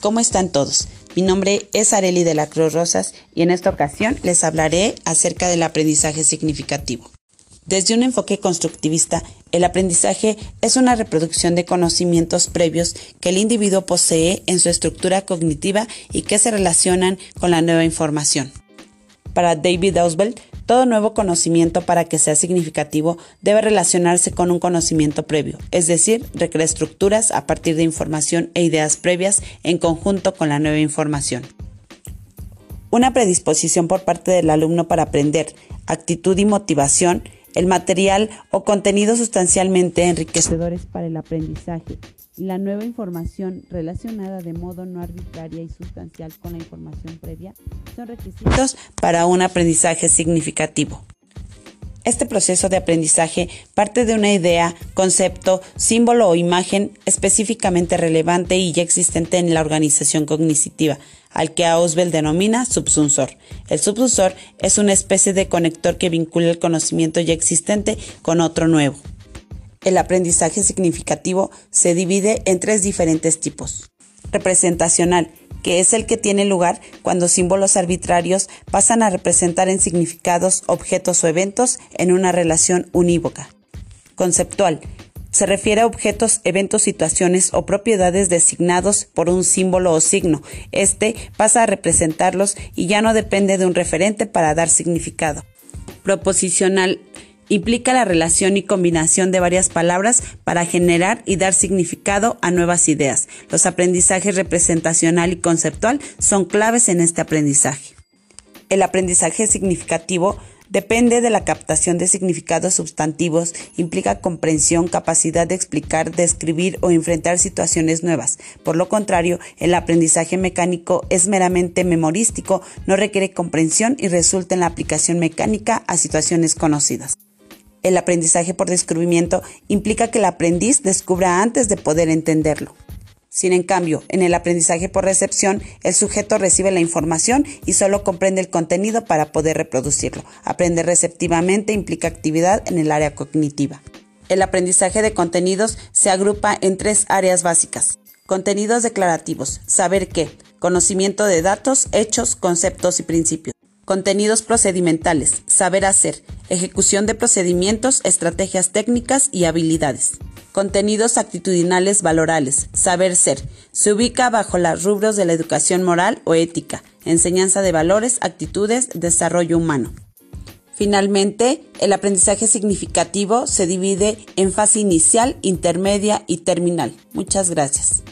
¿cómo están todos? Mi nombre es Areli de la Cruz Rosas y en esta ocasión les hablaré acerca del aprendizaje significativo. Desde un enfoque constructivista, el aprendizaje es una reproducción de conocimientos previos que el individuo posee en su estructura cognitiva y que se relacionan con la nueva información. Para David Ausubel, todo nuevo conocimiento para que sea significativo debe relacionarse con un conocimiento previo, es decir, requiere estructuras a partir de información e ideas previas en conjunto con la nueva información. Una predisposición por parte del alumno para aprender, actitud y motivación, el material o contenido sustancialmente enriquecedores para el aprendizaje y la nueva información relacionada de modo no arbitraria y sustancial con la información previa son requisitos para un aprendizaje significativo. Este proceso de aprendizaje parte de una idea, concepto, símbolo o imagen específicamente relevante y ya existente en la organización cognitiva, al que Auswell denomina subsunsor. El subsunsor es una especie de conector que vincula el conocimiento ya existente con otro nuevo. El aprendizaje significativo se divide en tres diferentes tipos. Representacional, que es el que tiene lugar cuando símbolos arbitrarios pasan a representar en significados, objetos o eventos en una relación unívoca. Conceptual, se refiere a objetos, eventos, situaciones o propiedades designados por un símbolo o signo. Este pasa a representarlos y ya no depende de un referente para dar significado. Proposicional implica la relación y combinación de varias palabras para generar y dar significado a nuevas ideas. Los aprendizajes representacional y conceptual son claves en este aprendizaje. El aprendizaje significativo Depende de la captación de significados sustantivos, implica comprensión, capacidad de explicar, describir o enfrentar situaciones nuevas. Por lo contrario, el aprendizaje mecánico es meramente memorístico, no requiere comprensión y resulta en la aplicación mecánica a situaciones conocidas. El aprendizaje por descubrimiento implica que el aprendiz descubra antes de poder entenderlo. Sin en cambio, en el aprendizaje por recepción, el sujeto recibe la información y solo comprende el contenido para poder reproducirlo. Aprender receptivamente implica actividad en el área cognitiva. El aprendizaje de contenidos se agrupa en tres áreas básicas. Contenidos declarativos, saber qué, conocimiento de datos, hechos, conceptos y principios. Contenidos procedimentales, saber hacer, ejecución de procedimientos, estrategias técnicas y habilidades. Contenidos actitudinales valorales, saber ser. Se ubica bajo los rubros de la educación moral o ética, enseñanza de valores, actitudes, desarrollo humano. Finalmente, el aprendizaje significativo se divide en fase inicial, intermedia y terminal. Muchas gracias.